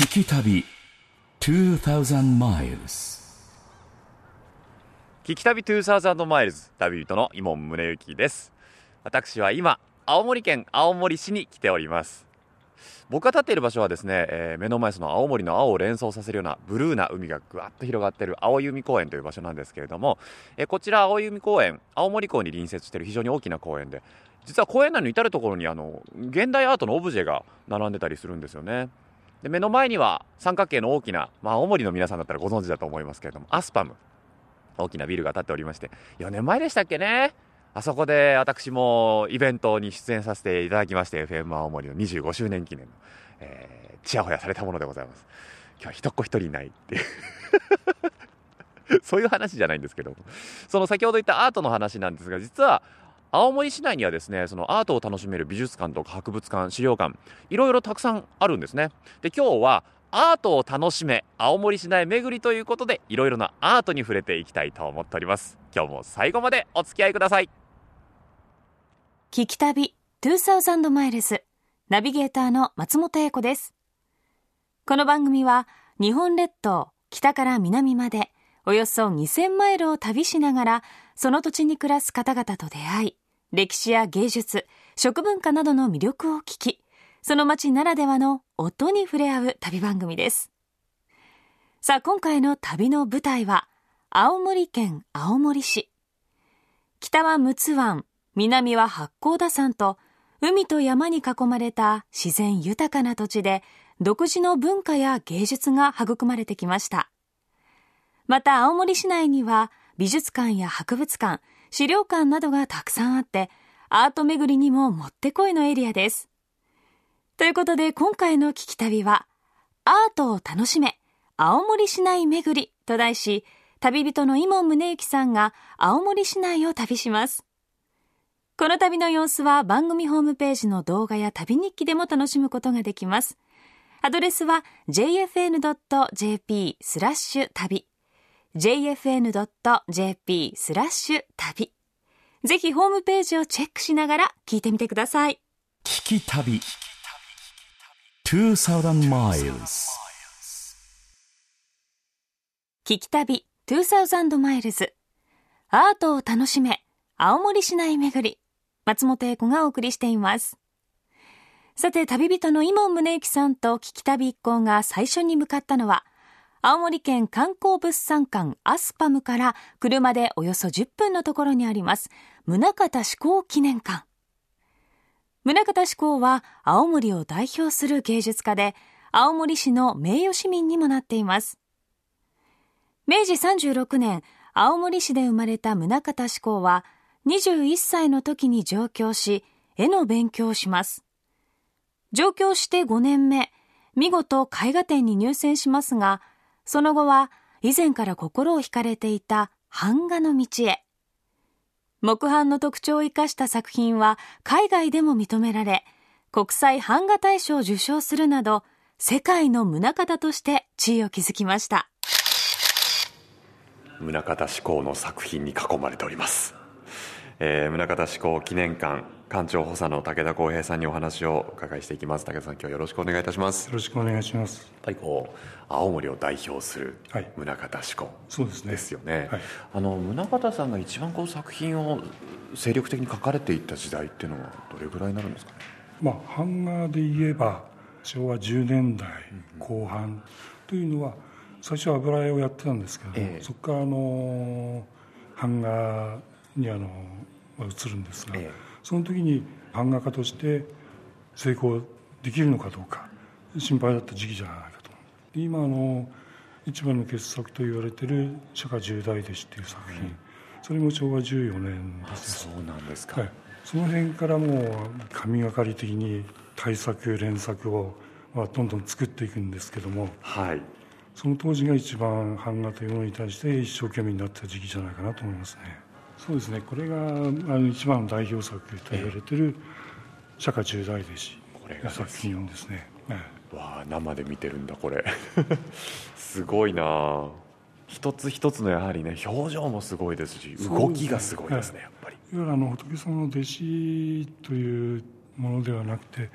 聞き旅2000 miles 聞き旅2000マイルズ旅人の伊門宗行です。私は今青森県青森市に来ております。僕が立っている場所はですね、えー目の前その青森の青を連想させるようなブルーな海がぐわっと広がっている青弓公園という場所なんですけれども、えーこちら青弓公園青森港に隣接している非常に大きな公園で実は公園内の至る所にあの現代アートのオブジェが並んでたりするんですよね。で目の前には三角形の大きな、まあ、青森の皆さんだったらご存知だと思いますけれどもアスパム。大きなビルが建っておりまして。4年前でしたっけね。あそこで私もイベントに出演させていただきまして FM 青森の25周年記念の、えーちやほやされたものでございます。今日は一っ子一人いないっていう。そういう話じゃないんですけどその先ほど言ったアートの話なんですが実は青森市内にはですねそのアートを楽しめる美術館とか博物館資料館いろいろたくさんあるんですね。で今日はアートを楽しめ青森市内巡りということでいろいろなアートに触れていきたいと思っております。今日も最後までお付き合いください。聞き旅2000マイルズナビゲーターの松本英子です。この番組は日本列島北から南までおよそ2000マイルを旅しながらその土地に暮らす方々と出会い、歴史や芸術、食文化などの魅力を聞き、その街ならではの音に触れ合う旅番組です。さあ今回の旅の舞台は青森県青森市。北は陸奥湾、南は八甲田山と海と山に囲まれた自然豊かな土地で独自の文化や芸術が育まれてきました。また青森市内には美術館や博物館、資料館などがたくさんあってアート巡りにももってこいのエリアです。ということで今回の聞き旅はアートを楽しめ青森市内巡りと題し旅人の伊門宗行さんが青森市内を旅します。この旅の様子は番組ホームページの動画や旅日記でも楽しむことができます。アドレスは jfn.jp スラッシュ旅 jfn.jp スラッシュ旅。ぜひホームページをチェックしながら聞いてみてください。聞き旅。2000 miles 聞き旅2000マイルズアートを楽しめ青森市内巡り。松本英子がお送りしています。さて旅人の伊門宗行さんと聞き旅一行が最初に向かったのは青森県観光物産館アスパムから車でおよそ10分のところにあります。宗像志功記念館。宗像志功は青森を代表する芸術家で青森市の名誉市民にもなっています。明治36年、青森市で生まれた宗像志功は、21歳の時に上京し、絵の勉強をします。上京して5年目、見事絵画展に入選しますが、その後は以前から心を惹かれていた版画の道へ。木版の特徴を生かした作品は海外でも認められ、国際版画大賞を受賞するなど、世界の宗像として地位を築きました。宗像志功の作品に囲まれております、えー、宗像志功記念館館長補佐の武田光平さんにお話をお伺いしていきます。武田さん今日よろしくお願いいたします。よろしくお願いします。やっぱりこう青森を代表するはい。宗像志功そうですね。ですよね、はい。あの宗像さんが一番こう作品を精力的に描かれていった時代っていうのはどれぐらいになるんですかね？まあ版画で言えば昭和10年代後半というのは最初は油絵をやってたんですけども、ええ。そこからあの版画にあのまあ移るんですが、ええその時に版画家として成功できるのかどうか心配だった時期じゃないかとで今あの一番の傑作と言われてる「釈迦十大弟子」っていう作品、それも昭和14年あです。そうなんですか、はい、その辺からもう神がかり的に大作連作を、まあ、どんどん作っていくんですけどもはい。その当時が一番版画というものに対して一生懸命になった時期じゃないかなと思いますねそうですね。これがあの一番の代表作と言われてる釈迦十大弟子これが作品ですね、えわあ生で見てるんだこれ。すごいなあ。一つ一つのやはりね表情もすごいですし動きがすごいですねはいやっぱり。えいわゆるあの仏様の弟子というものではなくて、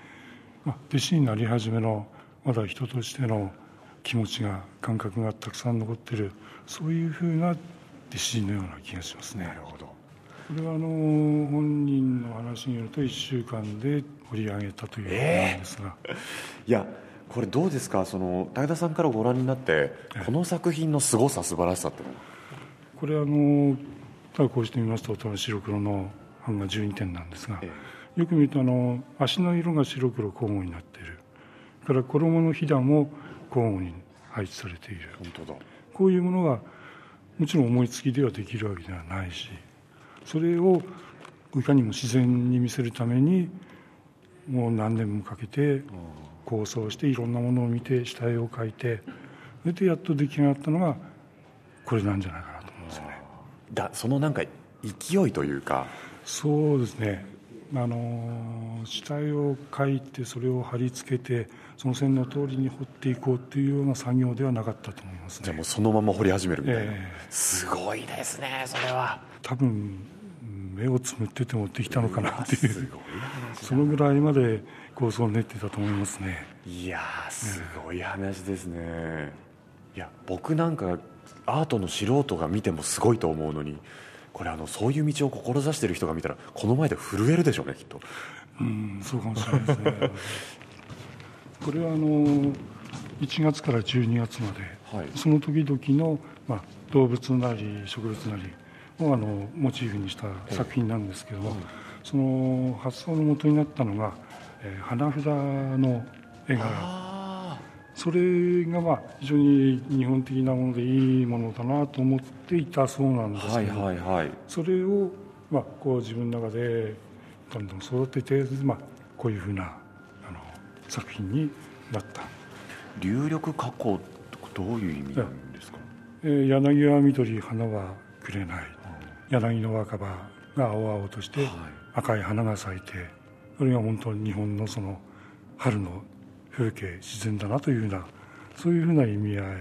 まあ、弟子になり始めのまだ人としての気持ちが感覚がたくさん残ってるそういうふうな弟子のような気がしますね。なるほど。これはあの本人の話によると1週間で掘り上げたということなんですが、いやこれどうですか？その武田さんからご覧になってこの作品の凄さ素晴らしさって。これあのただこうしてみますと白黒の版画12点なんですが、えよく見るとあの足の色が白黒交互になっている。それから衣のひだも交互に配置されている。本当だ。こういうものがもちろん思いつきではできるわけではないしそれをいかにも自然に見せるためにもう何年もかけて構想していろんなものを見て下絵を描いてそれでやっと出来上がったのがこれなんじゃないかなと思うんですよね。だそのなんか勢いというかそうですねあの下絵を描いてそれを貼り付けてその線の通りに彫っていこうっていうような作業ではなかったと思いますね。じゃあもうそのまま掘り始めるみたいな、えすごいですねそれは。多分目をつむっててもできたのかなっていう。すごいそのぐらいまで構想を練ってたと思いますね。いやーすごい話ですね。いや僕なんかアートの素人が見てもすごいと思うのにこれあのそういう道を志してる人が見たらこの前で震えるでしょうねきっと。うんそうかもしれないですねこれはあの1月から12月まで、はい。その時々の、まあ、動物なり植物なりをあのモチーフにした作品なんですけども、その発想の元になったのが、えー花札の絵柄。あそれがまあ非常に日本的なものでいいものだなと思っていたそうなんですはいけど、はいはい。それを、まあ、こう自分の中でどんどん育てて、まあ、こういうふうな作品になった、流力加工ってどういう意味なんですか？えー柳は緑花はくれない。柳の若葉が青々としてはい。赤い花が咲いてそれが本当に日本のその春の風景自然だなというふうなそういうふうな意味合い。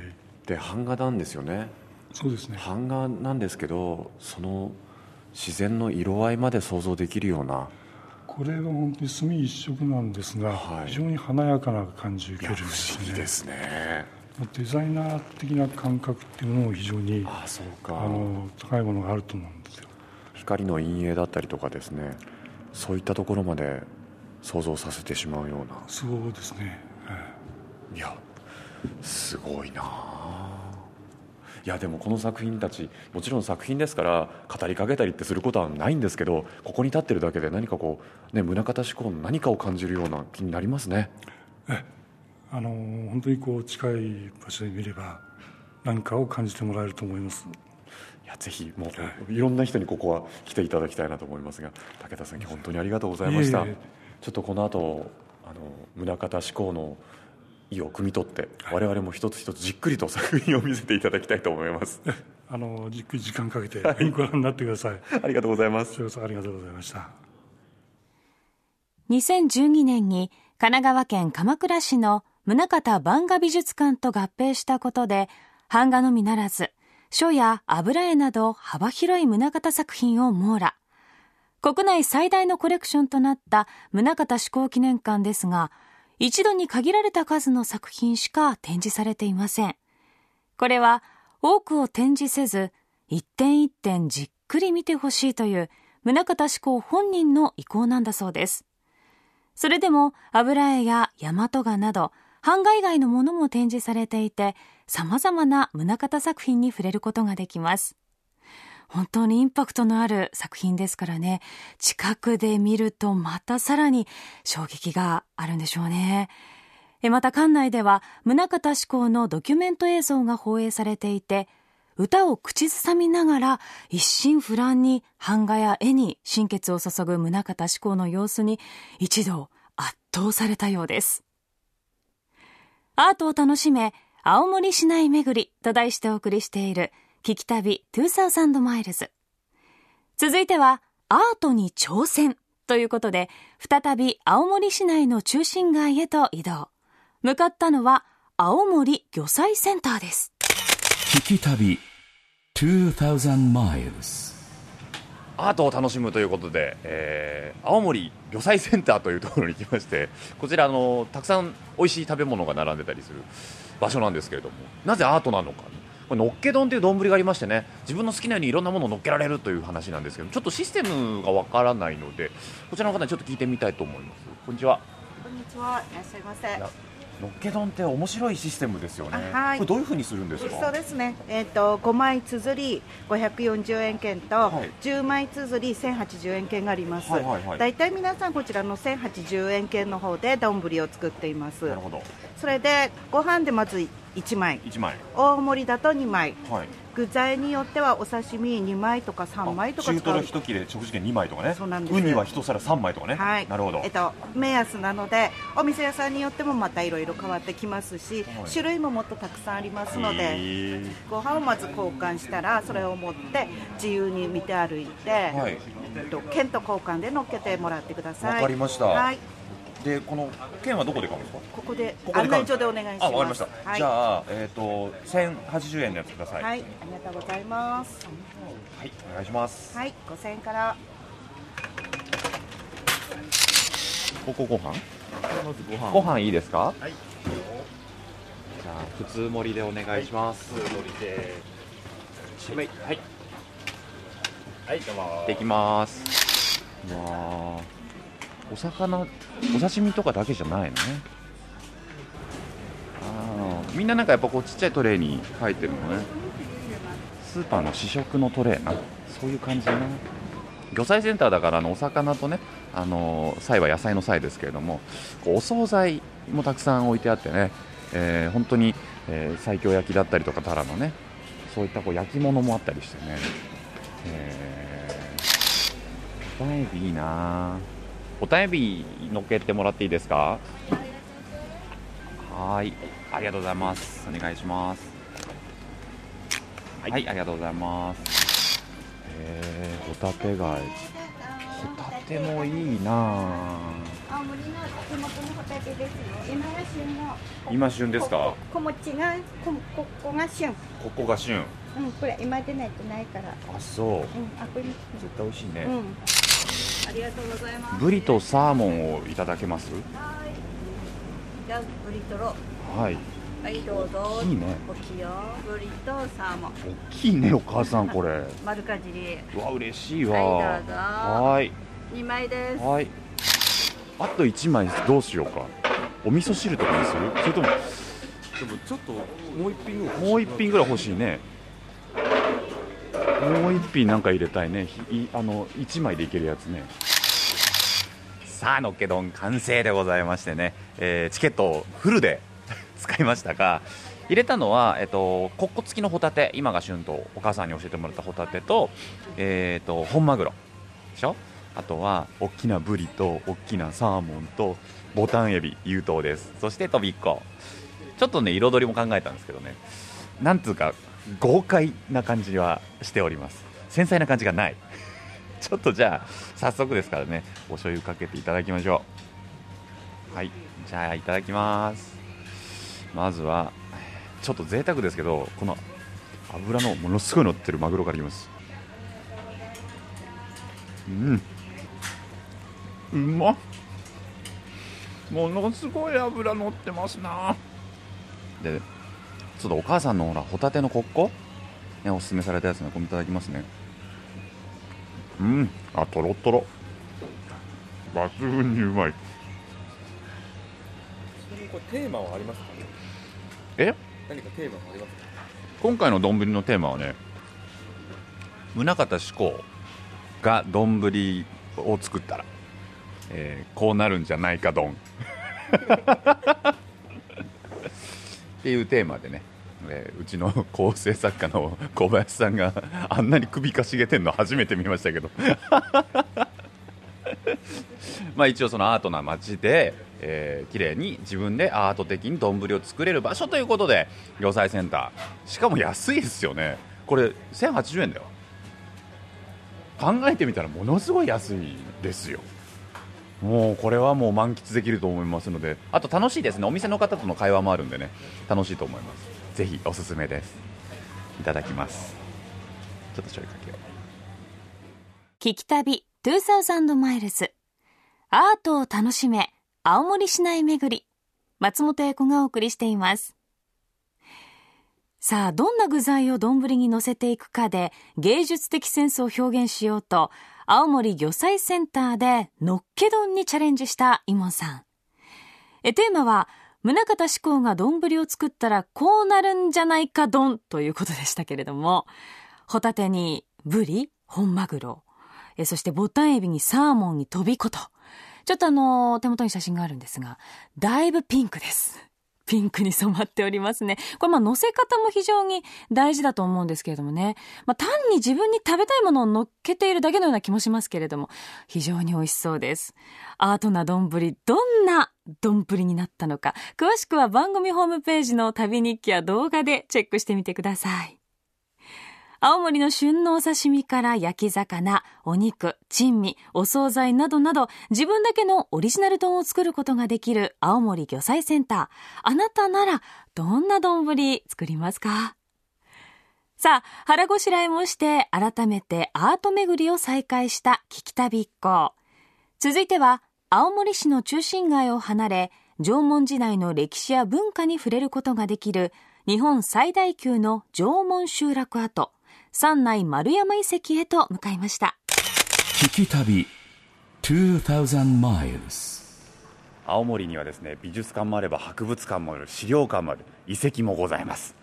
で版画なんですよね。そうですね。版画なんですけどその自然の色合いまで想像できるようなこれは本当に墨一色なんですが、はい。非常に華やかな感じを受けるんですね。ですね。デザイナー的な感覚っていうのも非常にああそうあかの高いものがあると思うんですよ。光の陰影だったりとかですね。そういったところまで想像させてしまうような。そうですね、えい。やすごいなあいやでもこの作品たちもちろん作品ですから語りかけたりってすることはないんですけどここに立ってるだけで何かこう、ね、宗像志功の何かを感じるような気になりますね。えあの本当にこう近い場所で見れば何かを感じてもらえると思います。いやぜひもういろんな人にここは来ていただきたいなと思いますが武田さん本当にありがとうございました。いえいえ。ちょっとこの後あの宗像志功の意を汲み取って、我々も一つ一つじっくりと作品を見せていただきたいと思います。あのじっくり時間かけてご覧になってください。ありがとうございます。ありがとうございました。2012年に神奈川県鎌倉市の宗像版画美術館と合併したことで、版画のみならず、書や油絵など幅広い宗像作品を網羅。国内最大のコレクションとなった宗像志功記念館ですが、一度に限られた数の作品しか展示されていません。これは多くを展示せず、一点一点じっくり見てほしいという宗像志功本人の意向なんだそうです。それでも油絵や大和画など版画以外のものも展示されていて様々な宗像作品に触れることができます本当にインパクトのある作品ですからね近くで見るとまたさらに衝撃があるんでしょうねえまた館内では宗像志功のドキュメント映像が放映されていて歌を口ずさみながら一心不乱に版画や絵に心血を注ぐ宗像志功の様子に一度圧倒されたようです。アートを楽しめ、青森市内巡りと題してお送りしている聞き旅2000マイルズ。続いてはアートに挑戦ということで、再び青森市内の中心街へと移動。向かったのは青森魚菜センターです。Kikitabi 2000 miles. アートを楽しむということで、えー青森魚菜センターというところに来ましてこちらあのたくさん美味しい食べ物が並んでたりする場所なんですけれどもなぜアートなのかのっけ丼という丼がありましてね自分の好きなようにいろんなものをのっけられるという話なんですけどちょっとシステムがわからないのでこちらの方にちょっと聞いてみたいと思います。こんにちは。こんにちは、いらっしゃいませ。やのっけ丼って面白いシステムですよね。あはい。これどういうふうにするんですか？そうですね。えっ、と5枚綴り540円券と、はい。10枚綴り1080円券があります。はいはいはい。だいたい皆さんこちらの1080円券の方で丼を作っています。なる。ほど。それでご飯でまず1枚、1枚。大盛りだと2枚、はい具材によってはお刺身2枚とか3枚とか中トロ使う。一切れ食事券2枚とかね。そうなんです。ウニは一皿3枚とかね、はい、なるほど、えっと、目安なのでお店屋さんによってもまたいろいろ変わってきますし、はい。種類ももっとたくさんありますのへでー。ご飯をまず交換したらそれを持って自由に見て歩いて、はい。えっと、券と交換で乗っけてもらってください。わかりました。はい、でこの券はどこで買うんですか？ここでここで買う案内所でお願いします。あわかりました、はい、じゃあえっ、と1080円のやつください。はい、ありがとうございます。はいお願いします、はい、5000円から。ここご飯？まずご飯。ご飯いいですか？はい。じゃあ普通盛りでお願いします、普通盛りで。はい。はいはいどうもできます。うわーお魚お刺身とかだけじゃないのね。あみんななんかやっぱこうちっちゃいトレーに入ってるのね。スーパーの試食のトレーな。そういう感じだな。魚菜センターだからあのお魚とねあの菜は野菜の菜ですけれどもお惣菜もたくさん置いてあってね、えー本当に、えー西京焼きだったりとかタラのねそういったこう焼き物もあったりしてね、えー、おたえびいいな。おたえびのっけてもらっていいですか？はーいありがとうございますお願いしますはい、ありがとうございますえー、ホタテ貝ホタテもいいな青森の地元のホタテですよ。今が旬の。今旬ですかこ小餅が、こ、ここが旬。ここが旬うん、これ今でないとないから。あそううん、あ、これ。絶対美味しいね、うん。ありがとうございます。ブリとサーモンをいただけます？じゃあ、ブリトロ。はいはい、どうぞ。いいねおきよ。ブリとサーモン。大きいねお母さんこれ丸かじり。うわ嬉しいわはいどうぞはい二枚です。はいあと1枚どうしようかお味噌汁とかにする？それともでもちょっともう一品もう一品ぐらい欲しいねもう一品なんか入れたいね。いあの1枚でいけるやつね。さあのっけ丼完成でございましてね、えーチケットをフルで 使いましたが入れたのは、えっと、コッコ付きのホタテ。今が旬とお母さんに教えてもらったホタテと,、えー、と本マグロ。でしょ？あとは大きなブリと大きなサーモンとボタンエビ有頭です。そしてとびっこ。ちょっとね彩りも考えたんですけどね。なんつうか豪快な感じはしております。繊細な感じがない。ちょっとじゃあ早速ですからねお醤油かけていただきましょう。はいじゃあいただきます。まずはちょっと贅沢ですけどこの油のものすごい乗ってるマグロからいきます。うん。うまっ。ものすごい油乗ってますな。でちょっとお母さんのほらホタテのコッコ、ね、おすすめされたやつねこれいただきますね。うん。あとろとろ抜群にうまい。ちなみにこれテーマはありますかね？え？何かテーマはありますか？今回の丼のテーマはね宗像志功が丼を作ったら、えーこうなるんじゃないか丼。っていうテーマでね、えーうちの 構成作家の 小林さんが あんなに首かしげてんの初めて見ましたけど。まあ一応そのアートな街で、えー綺麗に自分でアート的に丼を作れる場所ということで魚菜センター。しかも安いですよね。これ1080円だよ。考えてみたらものすごい安いですよ。もうこれはもう満喫できると思いますので。あと楽しいですね。お店の方との会話もあるんでね。楽しいと思います。ぜひおすすめです。いただきます。ちょっと醤油かけよう聞き旅2000マイルズアートを楽しめ青森市内巡り。松本英子がお送りしています。さあどんな具材を丼に乗せていくかで芸術的センスを表現しようと青森魚菜センターでのっけ丼にチャレンジしたイモンさん。えテーマは宗像志功が丼を作ったらこうなるんじゃないか丼ということでしたけれどもホタテにブリ本マグロえそしてボタンエビにサーモンにトビコとちょっとあの手元に写真があるんですがだいぶピンクですピンクに染まっておりますね。これまあ乗せ方も非常に大事だと思うんですけれどもね。まあ単に自分に食べたいものを乗っけているだけのような気もしますけれども、非常に美味しそうです。アートな丼、どんな丼になったのか、詳しくは番組ホームページの旅日記や動画でチェックしてみてください。青森の旬のお刺身から焼き魚、お肉、珍味、お惣菜などなど自分だけのオリジナル丼を作ることができる青森魚菜センター。あなたならどんな丼作りますか？さあ、腹ごしらえもして改めてアート巡りを再開した聞き旅一行。続いては青森市の中心街を離れ縄文時代の歴史や文化に触れることができる日本最大級の縄文集落跡山内丸山遺跡へと向かいました。聞き旅2000 miles 青森にはですね美術館もあれば博物館もある資料館もある遺跡もございます。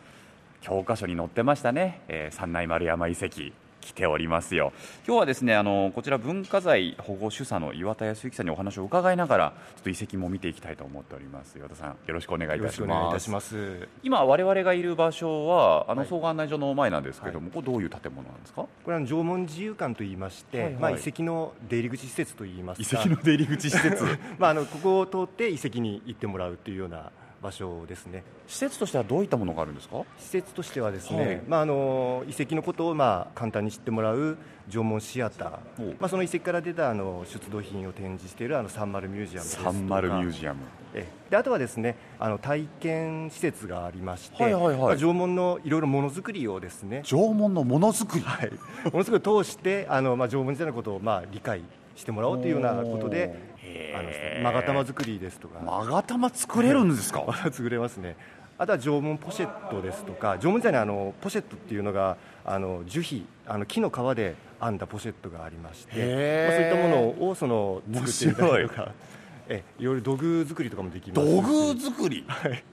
教科書に載ってましたね、えー、山内丸山遺跡来ておりますよ。今日はですねあのこちら文化財保護主査の岩田康之さんにお話を伺いながらちょっと遺跡も見ていきたいと思っております。岩田さんよろしくお願いいたします。今我々がいる場所はあの総合案内所の前なんですけども、はい、これどういう建物なんですか？これは縄文自由館といいまして、はいはい、まあ、遺跡の出入り口施設といいます遺跡の出入り口施設。まああのここを通って遺跡に行ってもらうというような場所ですね。施設としてはどういったものがあるんですか？施設としてはですね、はい、まあ、あの遺跡のことをまあ簡単に知ってもらう縄文シアター、まあ、その遺跡から出たあの出土品を展示しているあのサンマルミュージアムですとか。サンマルミュージアム。えであとはですねあの体験施設がありまして、はいはいはい。まあ、縄文のいろいろものづくりをですね。縄文のものづくり、はい、ものづくりを通してあの、まあ、縄文時代のことをまあ理解してもらおうというようなことであの勾玉作りですとか。勾玉作れるんですか？作れますね。あとは縄文ポシェットですとか。縄文時代にあのポシェットっていうのがあの樹皮あの木の皮で編んだポシェットがありまして、まあ、そういったものをその作ってみたりとか。えいろいろ土偶作りとかもできます土偶作り？はい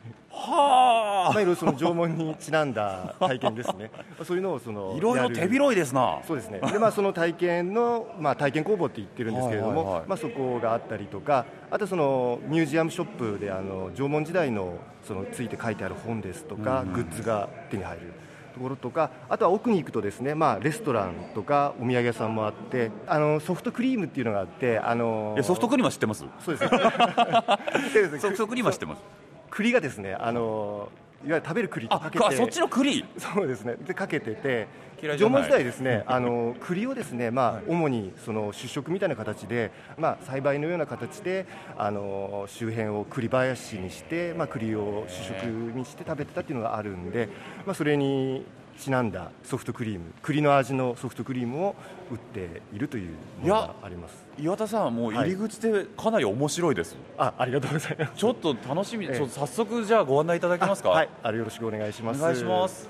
はあ、まあ、いろいろその縄文にちなんだ体験ですね。そういうのをそのいろいろ手広いですな。そうですね。で、まあ、その体験の、まあ、体験工房って言ってるんですけれども、はいはいはい、まあ、そこがあったりとかあとそのミュージアムショップであの縄文時代のそのついて書いてある本ですとか、うん。うん、グッズが手に入るところとかあとは奥に行くとですね、まあ、レストランとかお土産屋さんもあってあのソフトクリームっていうのがあってあのソフトクリームは知ってます。そうですね。ソフトクリームは知ってます栗がですねあのいわゆる食べる栗とかけてそっちの栗？そうですね。でかけてて縄文時代ですね あの栗をですねまあ主にその主食みたいな形でまあ栽培のような形であの周辺を栗林にしてまあ栗を主食にして食べてたっていうのがあるんでまあそれにちなんだソフトクリーム栗の味のソフトクリームを売っているというのがあります。岩田さんもう入り口でかなり面白いです、はい、あありがとうございます。ちょっと楽しみ、ええ、早速じゃあご案内いただけますか？はい。あよろしくお願いします。お願いします。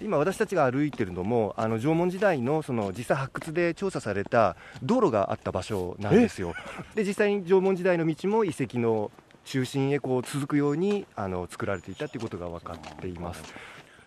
今私たちが歩いているのもあの縄文時代のその実際発掘で調査された道路があった場所なんですよ。で実際に縄文時代の道も遺跡の中心へこう続くようにあの作られていたということが分かっています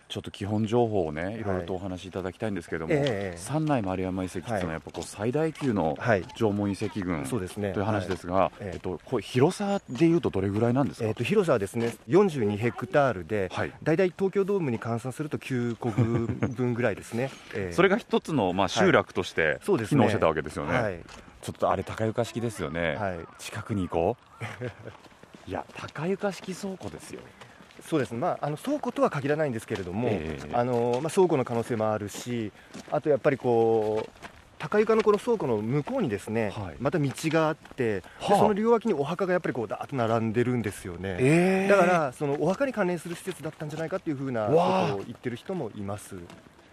ちょっと基本情報をねい。ろいろとお話しいただきたいんですけれども、はいえー、三内丸山遺跡っていうのはやっぱこう最大級の縄文遺跡群、はい、という話ですが、はい、えっとこれ広さでいうとどれぐらいなんですか？えっ、と広さはですね42ヘクタールで、はい、だいたい東京ドームに換算すると9個分ぐらいですね。えー、それが一つのまあ集落として機能してたわけですよね。ねちょっとあれ高床式ですよね。近くに行こう。いや高床式倉庫ですよ。そうですまあ、あの倉庫とは限らないんですけれども、えー、あのまあ、倉庫の可能性もあるし、あとやっぱりこう、高床のこの倉庫の向こうにですね、はい、また道があって、はあ、その両脇にお墓がやっぱりこうだーっと並んでるんですよね、えー、だからそのお墓に関連する施設だったんじゃないかっていうふうなことを言ってる人もいます。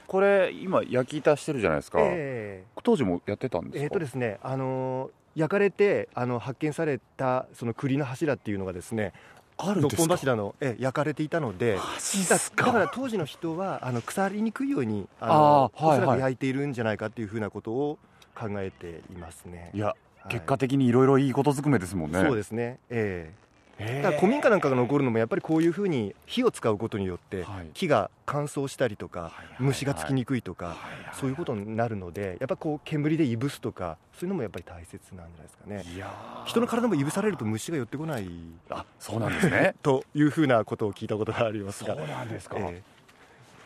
これ今焼き板してるじゃないですか、え当時もやってたんですか？ええーとですねあの焼かれてあの発見されたその栗の柱っていうのがですね六あるんです柱の、ええ焼かれていたのでだだから当時の人はあの腐りにくいようにあのあーはいおそらはいく焼いているんじゃないかっていうふうなことを考えていますね。いや、はい。結果的にいろいろいいことずくめですもんね。そうですね。ええ。へーだから古民家なんかが残るのもやっぱりこういうふうに火を使うことによってはい。木が乾燥したりとか虫がつきにくいとかはいそういうことになるのでやっぱこう煙でいぶすとかそういうのもやっぱり大切なんじゃないですかね。人の体もいぶされると虫が寄ってこない。あそうなんですね。というふうなことを聞いたことがありますが。そうなんですか、え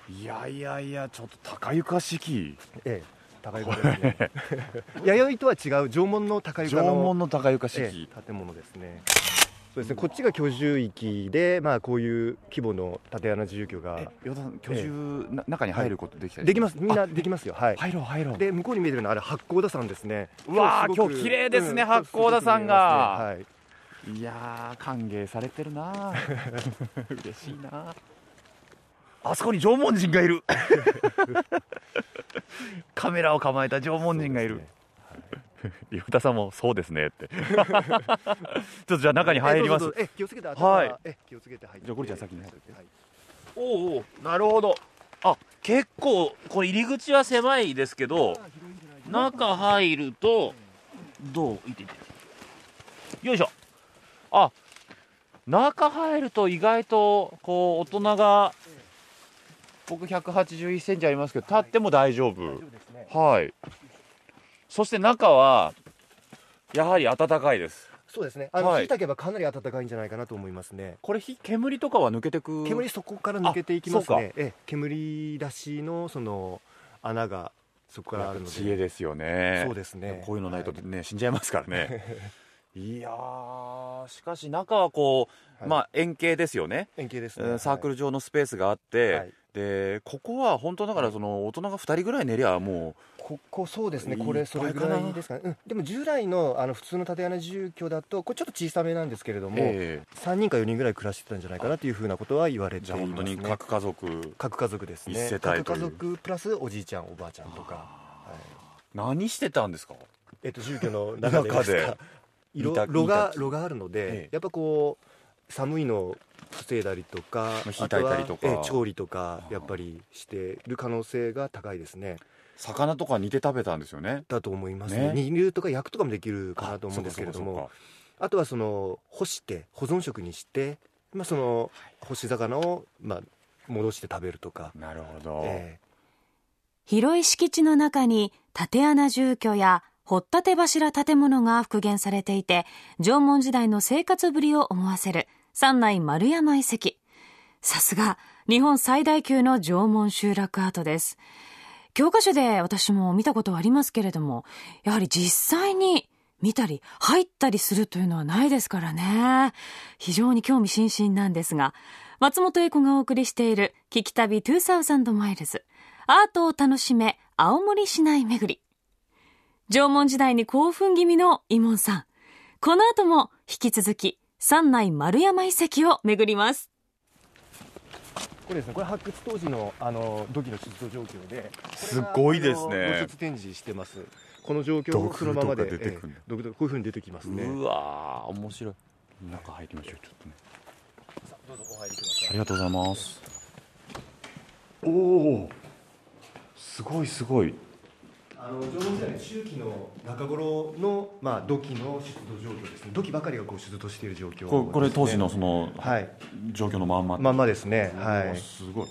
いやいやいやちょっと高床式えええ。高床ですね。弥生とは違う縄文の高床縄の文の高床式、ええ建物ですねそうですね。こっちが居住域で、まあ、こういう規模の縦穴住居が。え岩田さん居住、な中に入ることできたりできます。みんなできますよ。はい。入ろう入ろう。で向こうに見えてるのはあれ八甲田山ですね。うわー今日綺麗ですねうん八甲田山が。はい。いやー歓迎されてるな 嬉しいなあそこに縄文人がいる。カメラを構えた縄文人がいる、岩田さんもそうですねって。ちょっとじゃあ中に入ります。え気をつけて頭はい。え気をつけて入って。じゃあゴリちゃん先に入って。はい。おうおうなるほど。あ結構これ入り口は狭いですけど中入るとどう？いてて。よいしょ。あ中入ると意外とこう大人が僕181センチありますけど立っても大丈夫。大丈夫ですね。はいそして中はやはり暖かいです。そうですね。あの、はい。火炊けばかなり暖かいんじゃないかなと思いますね。これ火煙とかは抜けてく？煙そこから抜けていきますあねええ。煙出しのその穴がそこからあるので。知恵ですよね。そうですね。こういうのないとね、死んじゃいますからね いやーしかし中はこう、はい。まあ円形ですよね。円形ですね。うんサークルル状のスペースがあって、はい。でここは本当だからその大人が2人ぐらい寝りゃもここそうですね。これそれぐらいですかね、うん、でも従来のあの普通の縦穴住居だとこれちょっと小さめなんですけれどう、も、え3人か4人ぐらい暮らしてたんじゃないかなというふうなことは言われています、ね、本当に各家族。各家族ですね。各家族プラスおじいちゃんおばあちゃんとか、はい何してたんですか？えっと住居の中でです中か炉が板炉があるので、ええ。やっぱこう寒いのを防いだりとかいたりとか。あはええ調理とかやっぱりしてる可能性が高いですね。魚とか煮て食べたんですよね。だと思いますね。ね。煮るとか焼くとかもできるかなと思うんですけれどもあとはその干して保存食にして、まあ、その干し魚をまあ戻して食べるとか、なるほど、え。広い敷地の中に縦穴住居や掘ったて柱建物が復元されていて、縄文時代の生活ぶりを思わせる山内丸山遺跡。さすが、日本最大級の縄文集落アートです。教科書で私も見たことはありますけれども、やはり実際に見たり入ったりするというのはないですからね。非常に興味津々なんですが、松本英子がお送りしている聞き旅2000マイルズ。アートを楽しめ、青森市内巡り。縄文時代に興奮気味のイモンさん。この後も引き続き、山内丸山遺跡を巡ります。これですねこれ発掘当時のあの土器の出土状況ですごいですね。展示してます。この状況をそのままで出てくるこういうふうに出てきますね。うわー面白い。中入りましょうちょっとね。どうぞお入りください。ありがとうございます。おおすごいすごいあの縄文時代の中期の中頃の、まあ、土器の出土状況ですね。土器ばかりがこう出土している状況ね、これ当時のそのはい。状況のまんま。まんまですね。はい。すごい。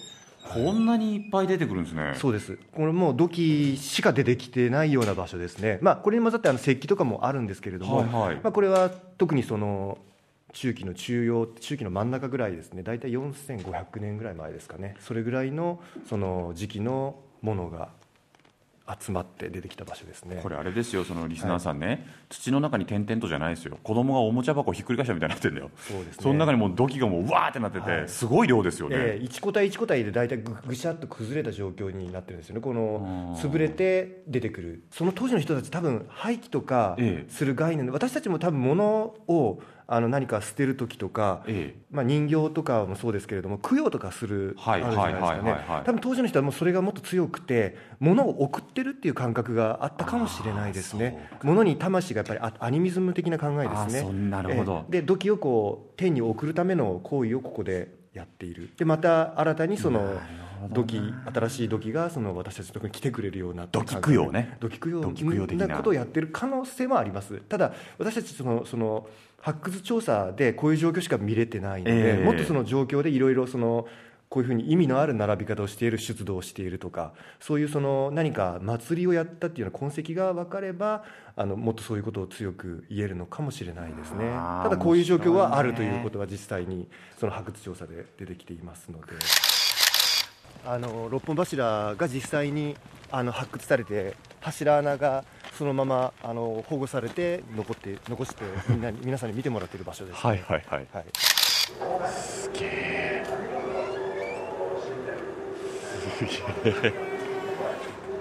こんなにいっぱい出てくるんですね。そうです。これもう土器しか出てきてないような場所ですね。まあこれに混ざってあの石器とかもあるんですけれども、はいはい。まあ、これは特にその中期の中央中期の真ん中ぐらいですね。大体4500年ぐらい前ですかね。それぐらいのその時期のものが集まって出てきた場所ですね。これあれですよそのリスナーさんね、土の中に点々とじゃないですよ。子供がおもちゃ箱をひっくり返したみたいになってるんだよ。そうですね。その中にもう土器がもううわーってなってて、はい。すごい量ですよね、ええ1個体1個体で大体ぐぐしゃっと崩れた状況になってるんですよね。この潰れて出てくる。その当時の人たち多分廃棄とかええ。する概念で私たちも多分物をあの何か捨てる時とか、まあ、人形とかもそうですけれども供養とかする、はいあるじゃないですかはいはいはいはい。ね多分当時の人はもうそれがもっと強くて物を送ってるっていう感覚があったかもしれないですね。物に魂がやっぱりあアニミズム的な考えですね。なるほど。ええ。で土器をこう天に送るための行為をここでやっている。でまた新たにその土器新しい土器がその私たちのところに来てくれるような土器供養ね。土器供養なことをやってる可能性もあります。ただ私たちそのその発掘調査でこういう状況しか見れてないので、ええ。もっとその状況でいろいろそのこういうふうに意味のある並び方をしている出土をしているとかそういうその何か祭りをやったっていうような痕跡が分かればあのもっとそういうことを強く言えるのかもしれないですね。ただこういう状況はあるということは実際にその発掘調査で出てきていますので。あの六本柱が実際にあの発掘されて柱穴がそのままあの保護されて残って残してみんなに 皆さんに見てもらっている場所です、はいはいはい。はい。すげえ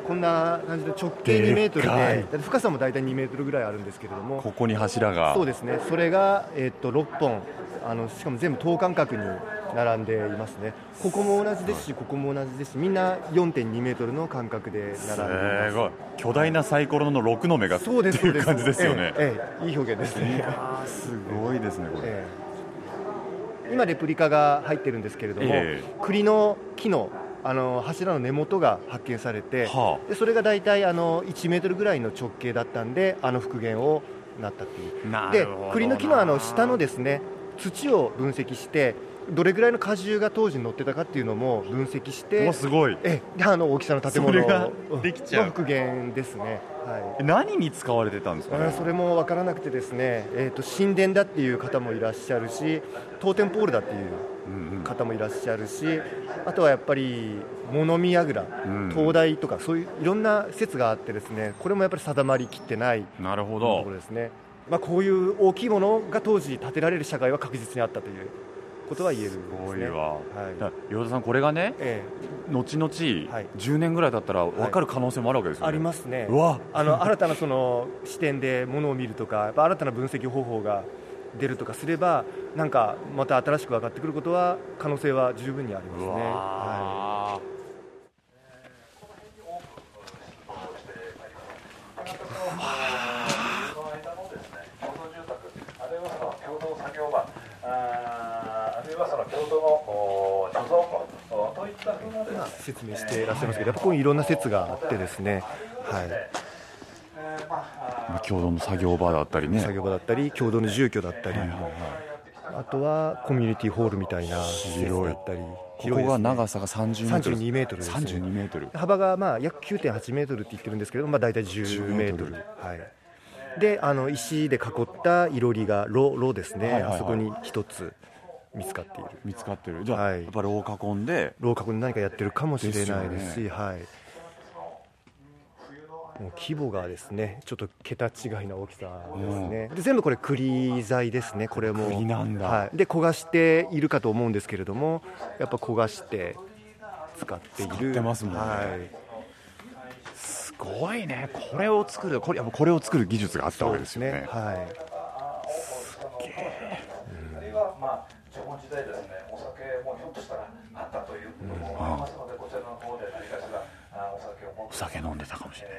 こんな感じで直径2メートルでで深さも大体2メートルぐらいあるんですけれどもここに柱が。そうですね。それが、えっと6本。あのしかも全部等間隔に並んでいますね。ここも同じですしここも同じですしみんな4.2メートルの間隔で並んでいます。すごい。巨大なサイコロの6の目がってそうですそうですいう感じです。よねええええいい表現ですね。すごいですねこれ、ええ。今レプリカが入ってるんですけれども、ええ。栗の木のあの柱の根元が発見されて、はでそれが大体あの1メートルぐらいの直径だったんであの復元をなったっていう。でなるほどな。栗の木のあの下のですね土を分析してどれぐらいの荷重が当時乗ってたかっていうのも分析してすごい。えあの大きさの建物がうんできちゃう。の復元ですね、はい、え何に使われてたんですかね？あそれも分からなくてですね、えー、と神殿だっていう方もいらっしゃるし当店ポールだっていう方もいらっしゃるしあとはやっぱり物見櫓、ん。灯台とかそういういろんな説があってですねこれもやっぱり定まりきってないなるほとどころですね、まあ、こういう大きいものが当時建てられる社会は確実にあったということは言えるんですすね。はい岩田さんこれがねえ後々10年ぐらい経ったら分かる可能性もあるわけですよね、えありますね。あの新たなその視点でものを見るとか新たな分析方法が出るとかすればなんかまた新しく分かってくることは可能性は十分にありますね。はあ説明していらっしゃいますけどやっぱここにいろんな説があってですね、はい、まあ共同の作業場だったりね。作業場だったり共同の住居だったり、あとはコミュニティホールみたいな施設だったり。ここが長さが30メートル32メートルね。32メートル。幅がまあ約9.8メートルって言ってるんですけど、まあ、大体10メートル。はい、であの石で囲ったいろりが炉炉ですね、はいはいはい。あそこに一つ見つかっている。見つかってる。じゃあ、やっぱり大囲んで。楼閣に何かやってるかもしれないですしね。はい。もう規模がですねちょっと桁違いな大きさですね、で全部これ栗材ですね。これも。栗なんだ。はい、で焦がしているかと思うんですけれどもやっぱ焦がして使っている。使ってますもんね。はい。すごいね。これを作るこれやっぱこれを作る技術があったわけですよね。はいあるいはまあ縄文時代ですねお酒もひょっとしたらあったということもありますのでこちらの方で何かしらあお酒を持ってお酒飲んでたかもしれない。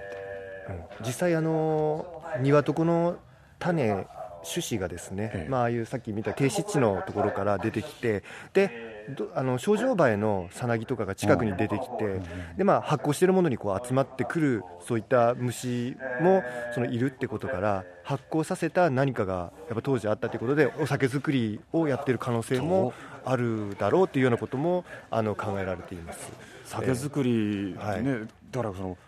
実際あの庭床の種種子がですね、まあああいうさっき見た低湿地のところから出てきてでどあの症状バエのさなぎとかが近くに出てきて、でまあ、発酵しているものにこう集まってくるそういった虫もそのいるってことから発酵させた何かがやっぱ当時あったということでお酒造りをやっている可能性もあるだろうというようなこともあの考えられています。酒造りはい。だからその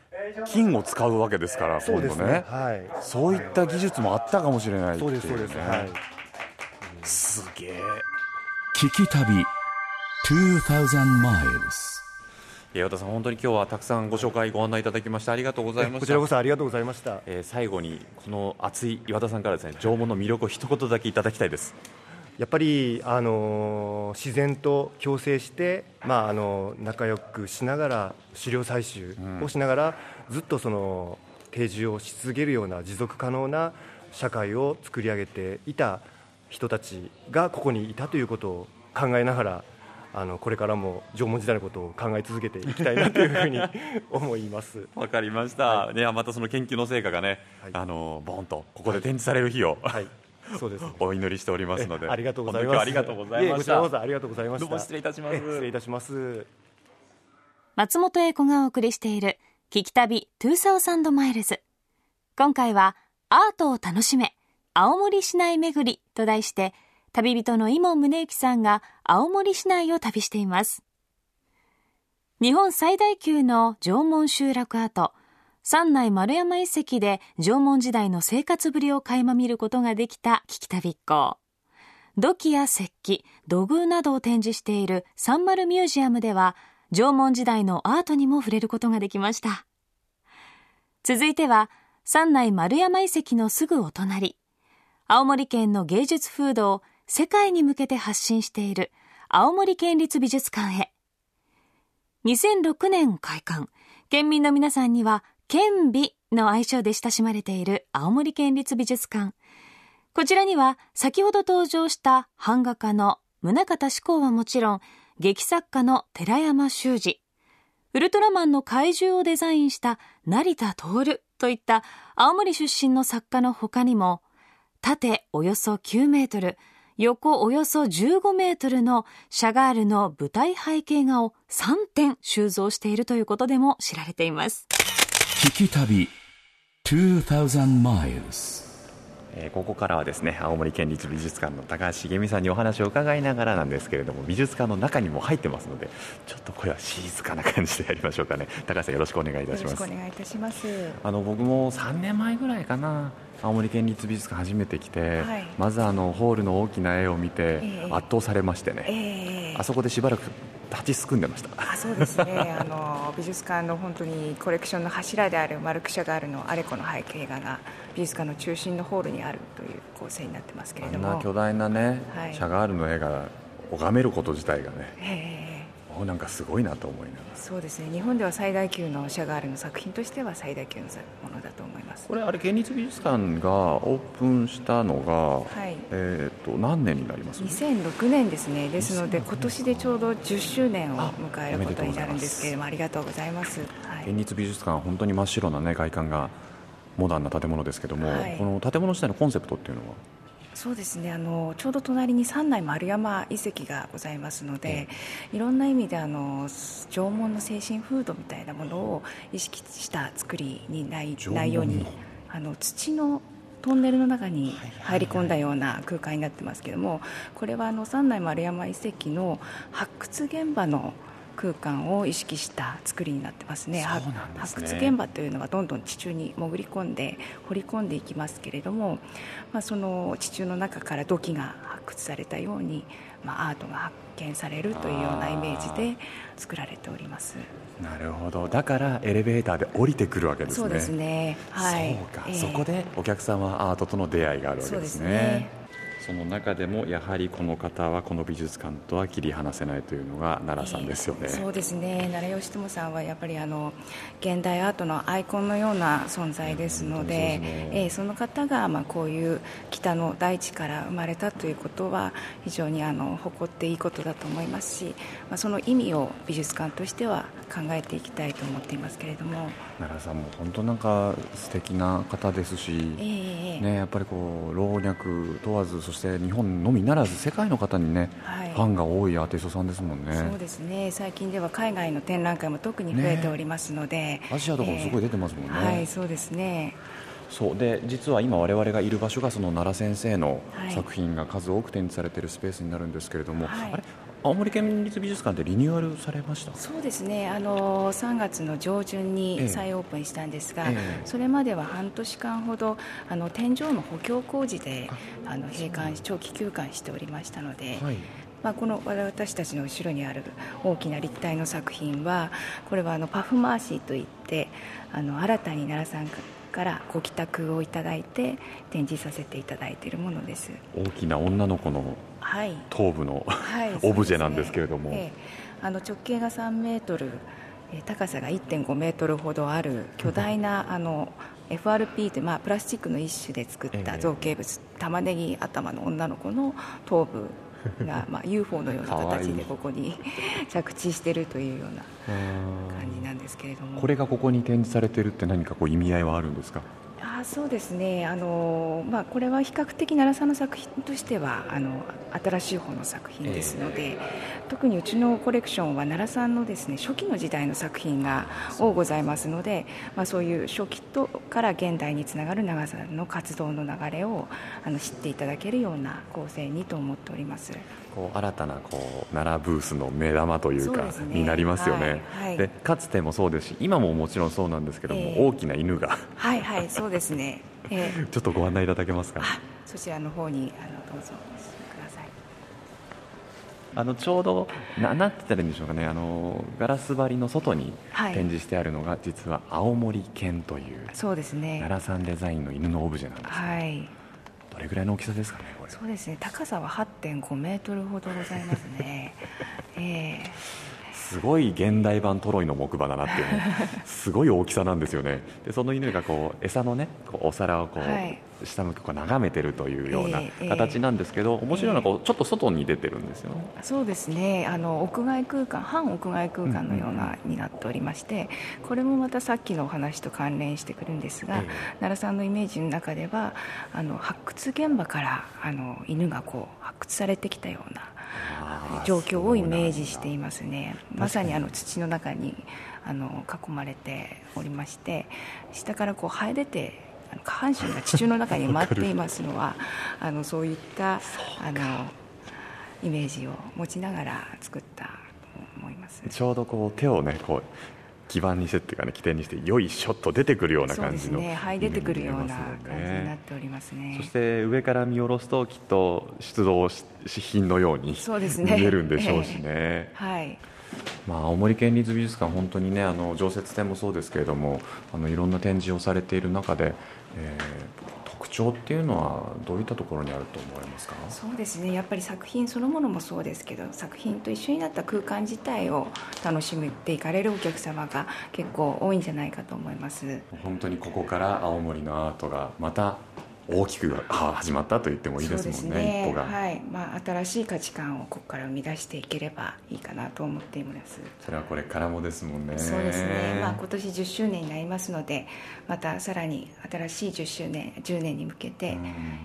金を使うわけですからそうですね。ね。はい。そういった技術もあったかもしれないっていそうですそうです。ねはい。すげえ。聞き旅2000 miles. 岩田さん本当に今日はたくさんご紹介ご案内いただきましてありがとうございました。こちらこそありがとうございました。えー最後にこの熱い岩田さんからですね縄文の魅力を一言だけいただきたいです。やっぱり、あのー自然と共生して、まああの仲良くしながら狩猟採集をしながら、ずっとその定住をし続けるような持続可能な社会を作り上げていた人たちがここにいたということを考えながらあのこれからも縄文時代のことを考え続けていきたいなというふうに 思います。わかりました、ね、またその研究の成果がね、あのボンとここで展示される日を、そうです。お祈りしておりますのでえありがとうございます。ありがとうございました。えこちらこそありがとうございました。どうも失礼いたします。え失礼いたします松本英子がお送りしている聞き旅2000マイルズ。今回はアートを楽しめ青森市内巡りと題して旅人の伊門宗行さんが青森市内を旅しています。日本最大級の縄文集落跡山内丸山遺跡で縄文時代の生活ぶりを垣間見ることができた聞き旅一行土器や石器土偶などを展示しているサンマルミュージアムでは縄文時代のアートにも触れることができました。続いては山内丸山遺跡のすぐお隣。青森県の芸術風土世界に向けて発信している青森県立美術館へ。2006年開館県民の皆さんには県美の愛称で親しまれている青森県立美術館。こちらには先ほど登場した版画家の宗像志功はもちろん劇作家の寺山修司ウルトラマンの怪獣をデザインした成田徹といった青森出身の作家の他にも縦およそ9メートル横およそ15メートルのシャガールの舞台背景画を3点収蔵しているということでも知られています。聞き旅2000 miles えーここからはですね青森県立美術館の高橋茂美さんにお話を伺いながらなんですけれども美術館の中にも入ってますのでちょっとこれは静かな感じでやりましょうかね。高橋さんよろしくお願いいたします。よろしくお願いいたします。あの僕も3年前ぐらいかな青森県立美術館初めて来て、はい。まずあのホールの大きな絵を見てええ。圧倒されましてね、ええ。あそこでしばらく立ちすくんでました。あそうですね。あの美術館の本当にコレクションの柱であるマルク・シャガールのアレコの背景画が美術館の中心のホールにあるという構成になってますけれあども。んな巨大なね、はい。シャガールの絵が拝めること自体がね。ええもうなんかすごいなと思いながら。そうですね。日本では最大級のシャガールの作品としては最大級のものだと思います。これあれ県立美術館がオープンしたのが、はい。えー、と何年になります？2006年ですね。ですので今年でちょうど10周年を迎えることになるんですけれどもありがとうございます、はい、県立美術館は本当に真っ白な、ね、外観がモダンな建物ですけども、はい。この建物自体のコンセプトっていうのは？そうですね。あのちょうど隣に三内丸山遺跡がございますので、いろんな意味であの縄文の精神風土みたいなものを意識した作りにないようにあの土のトンネルの中に入り込んだような空間になってますけどもこれはあの三内丸山遺跡の発掘現場の空間を意識した作りになってますね。ね。発掘現場というのはどんどん地中に潜り込んで掘り込んでいきますけれども、まあ、その地中の中から土器が発掘されたように、まあ、アートが発見されるというようなイメージで作られております。なるほど。だからエレベーターで降りてくるわけですね。そうですね。はい。そうか、ええ。そこでお客さんはアートとの出会いがあるわけですねその中でもやはりこの方はこの美術館とは切り離せないというのが奈良さんですよね、そうですね。奈良義朝さんはやっぱりあの現代アートのアイコンのような存在ですので、えーその方がまあこういう北の大地から生まれたということは非常にあの誇っていいことだと思いますし、まあ、その意味を美術館としては考えていきたいと思っていますけれども、奈良さんも本当なんか素敵な方ですし、ええね、やっぱりこう老若問わずそして日本のみならず世界の方にね、はい。ファンが多いアーティストさんですもんね。そうですね。最近では海外の展覧会も特に増えておりますので、アジアとかもすごい出てますもんね、はいそうですね。そう。で実は今我々がいる場所がその奈良先生のはい。作品が数多く展示されているスペースになるんですけれども、はい。あれ青森県立美術館ってリニューアルされました？そうですね。あの3月の上旬ええ。に再オープンしたんですが、ええ。それまでは半年間ほどあの天井の補強工事であの閉館し長期休館しておりましたので、はい。まあ、この私たちの後ろにある大きな立体の作品はこれはあのパフマーシーといってあの新たに奈良さんからご帰宅をいただいて展示させていただいているものです。大きな女の子のはい頭部の、はい オブジェなんですけれども、ええ。あの直径が3メートルえー高さが1.5メートルほどある巨大なあの FRP という、まあ、プラスチックの一種で作った造形物、玉ねぎ頭の女の子の頭部が、まあ、UFO のような形でここに 着地しているというような感じなんですけれども。これがここに展示されてるって何かこう意味合いはあるんですか？あそうですね。あの、まあ、これは比較的奈良さんの作品としてはあの新しい方の作品ですので、特にうちのコレクションは奈良さんのですね初期の時代の作品が多ございますので、まあ、そういう初期とから現代につながる長さんの活動の流れをあの知っていただけるような構成にと思っております。こう新たなこう奈良ブースの目玉というかになりますよね、でかつてもそうですし今ももちろんそうなんですけども、ええ。大きな犬がはいはいそうですね、えーちょっとご案内いただけますか？そちらの方にあのどうぞお進みください。あのちょうどななんて言ったらいいんでしょうかね。あのガラス張りの外にはい。展示してあるのが、実は青森犬というそうですね。奈良さんデザインの犬のオブジェなんですはいどれぐらいの大きさですかねそうですね。高さは8.5メートルほどございますね。ええすごい現代版トロイの木馬だなっていうね すごい大きさなんですよね。でその犬がこう餌のねこうお皿をこう、はい。下向きこう眺めてるというようなええええ。形なんですけど、面白いのはこうちょっと外に出てるんですよね、そうですね。あの屋外空間半屋外空間のようなになっておりましてこれもまたさっきのお話と関連してくるんですが、奈良さんのイメージの中ではあの発掘現場からあの犬がこう発掘されてきたような状況をイメージしていますね。まさにあの土の中にあの囲まれておりまして下からこう生え出てあの下半身が地中の中に埋まっていますのはあのそういったあのイメージを持ちながら作ったと思います。ちょうどこう手をねこう基盤にしてっていうかね起点にしてよいしょっと出てくるような感じのですね。はい出てくるような感じになっておりますね。そして上から見下ろすときっと出動しし品のようにそうですね。見えるんでしょうしね、はい。まあ、青森県立美術館、本当にねあの常設展もそうですけれどもあのいろんな展示をされている中で、えー特徴っていうのはどういったところにあると思われますか？そうですね。やっぱり作品そのものもそうですけど作品と一緒になった空間自体を楽しめていかれるお客様が結構多いんじゃないかと思います。本当にここから青森のアートがまた大きくあ始まったと言ってもいいですもんねそうです一歩が、はい。まあ、新しい価値観をここから生み出していければいいかなと思っています。それはこれからもですもんね。そうですね、まあ、今年10周年になりますのでまたさらに新しい10周年10年に向けて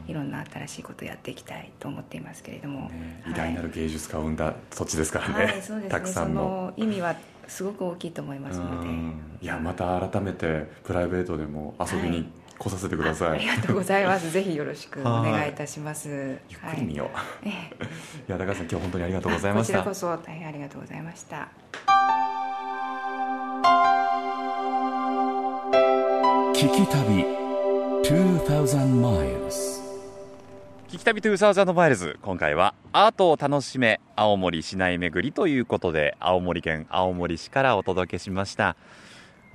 いろんな新しいことをやっていきたいと思っていますけれども、偉大なる芸術家を生んだ土地ですからね、はい、そうです たくさんの。の意味はすごく大きいと思いますので。うん。いやまた改めてプライベートでも遊びに来させてください、ありがとうございます。ぜひよろしくお願いいたします。ゆっくり見よう、えい、や高橋さん今日本当にありがとうございました。こちらこそ大変ありがとうございました。聞き旅2000 miles 聞き旅2000マイルズ今回はアートを楽しめ青森市内巡りということで青森県青森市からお届けしました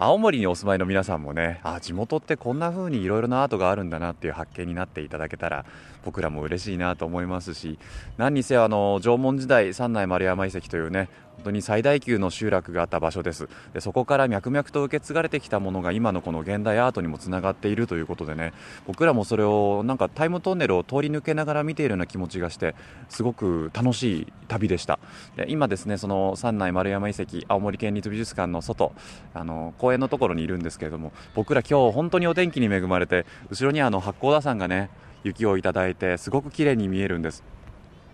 青森にお住まいの皆さんもねあ地元ってこんな風にいろいろなアートがあるんだなっていう発見になっていただけたら僕らも嬉しいなと思いますし何にせよあの縄文時代三内丸山遺跡というね本当に最大級の集落があった場所です。でそこから脈々と受け継がれてきたものが今のこの現代アートにもつながっているということでね。僕らもそれをなんかタイムトンネルを通り抜けながら見ているような気持ちがしてすごく楽しい旅でした。で今ですねその三内丸山遺跡青森県立美術館の外あの公園のところにいるんですけれども僕ら今日本当にお天気に恵まれて後ろにあの八甲田山がね雪をいただいてすごく綺麗に見えるんです。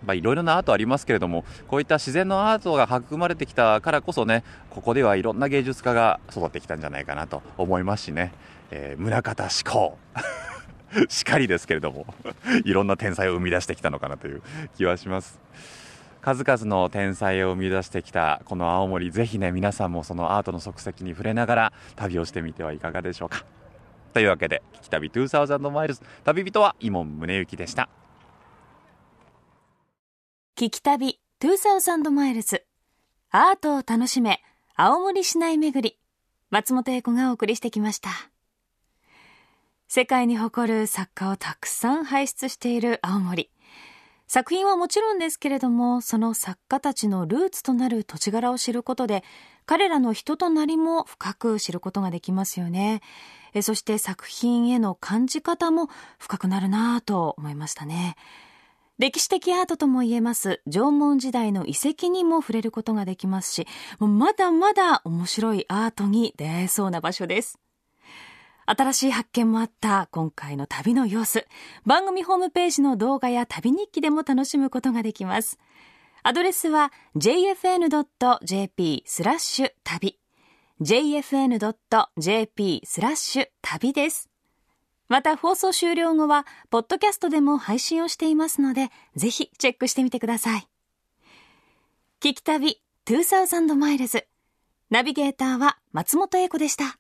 まあ、いろいろなアートありますけれどもこういった自然のアートが育まれてきたからこそねここではいろんな芸術家が育ってきたんじゃないかなと思いますしね、えー宗像志功。しかりですけれども いろんな天才を生み出してきたのかなという気はします。数々の天才を生み出してきたこの青森ぜひね皆さんもそのアートの足跡に触れながら旅をしてみてはいかがでしょうか。というわけで「聞き旅2000マイルズ」旅人は伊門宗行でした。聞き旅2000マイルズアートを楽しめ青森市内巡り松本英子がお送りしてきました世界に誇る作家をたくさん輩出している青森作品はもちろんですけれども、その作家たちのルーツとなる土地柄を知ることで、彼らの人となりも深く知ることができますよね。そして作品への感じ方も深くなるなぁと思いましたね。歴史的アートとも言えます縄文時代の遺跡にも触れることができますし、まだまだ面白いアートに出会えそうな場所です。新しい発見もあった今回の旅の様子。番組ホームページの動画や旅日記でも楽しむことができます。アドレスは jfn.jp スラッシュ旅。jfn.jp スラッシュ旅です。また放送終了後は、ポッドキャストでも配信をしていますので、ぜひチェックしてみてください。聞き旅2000マイルズ。ナビゲーターは松本英子でした。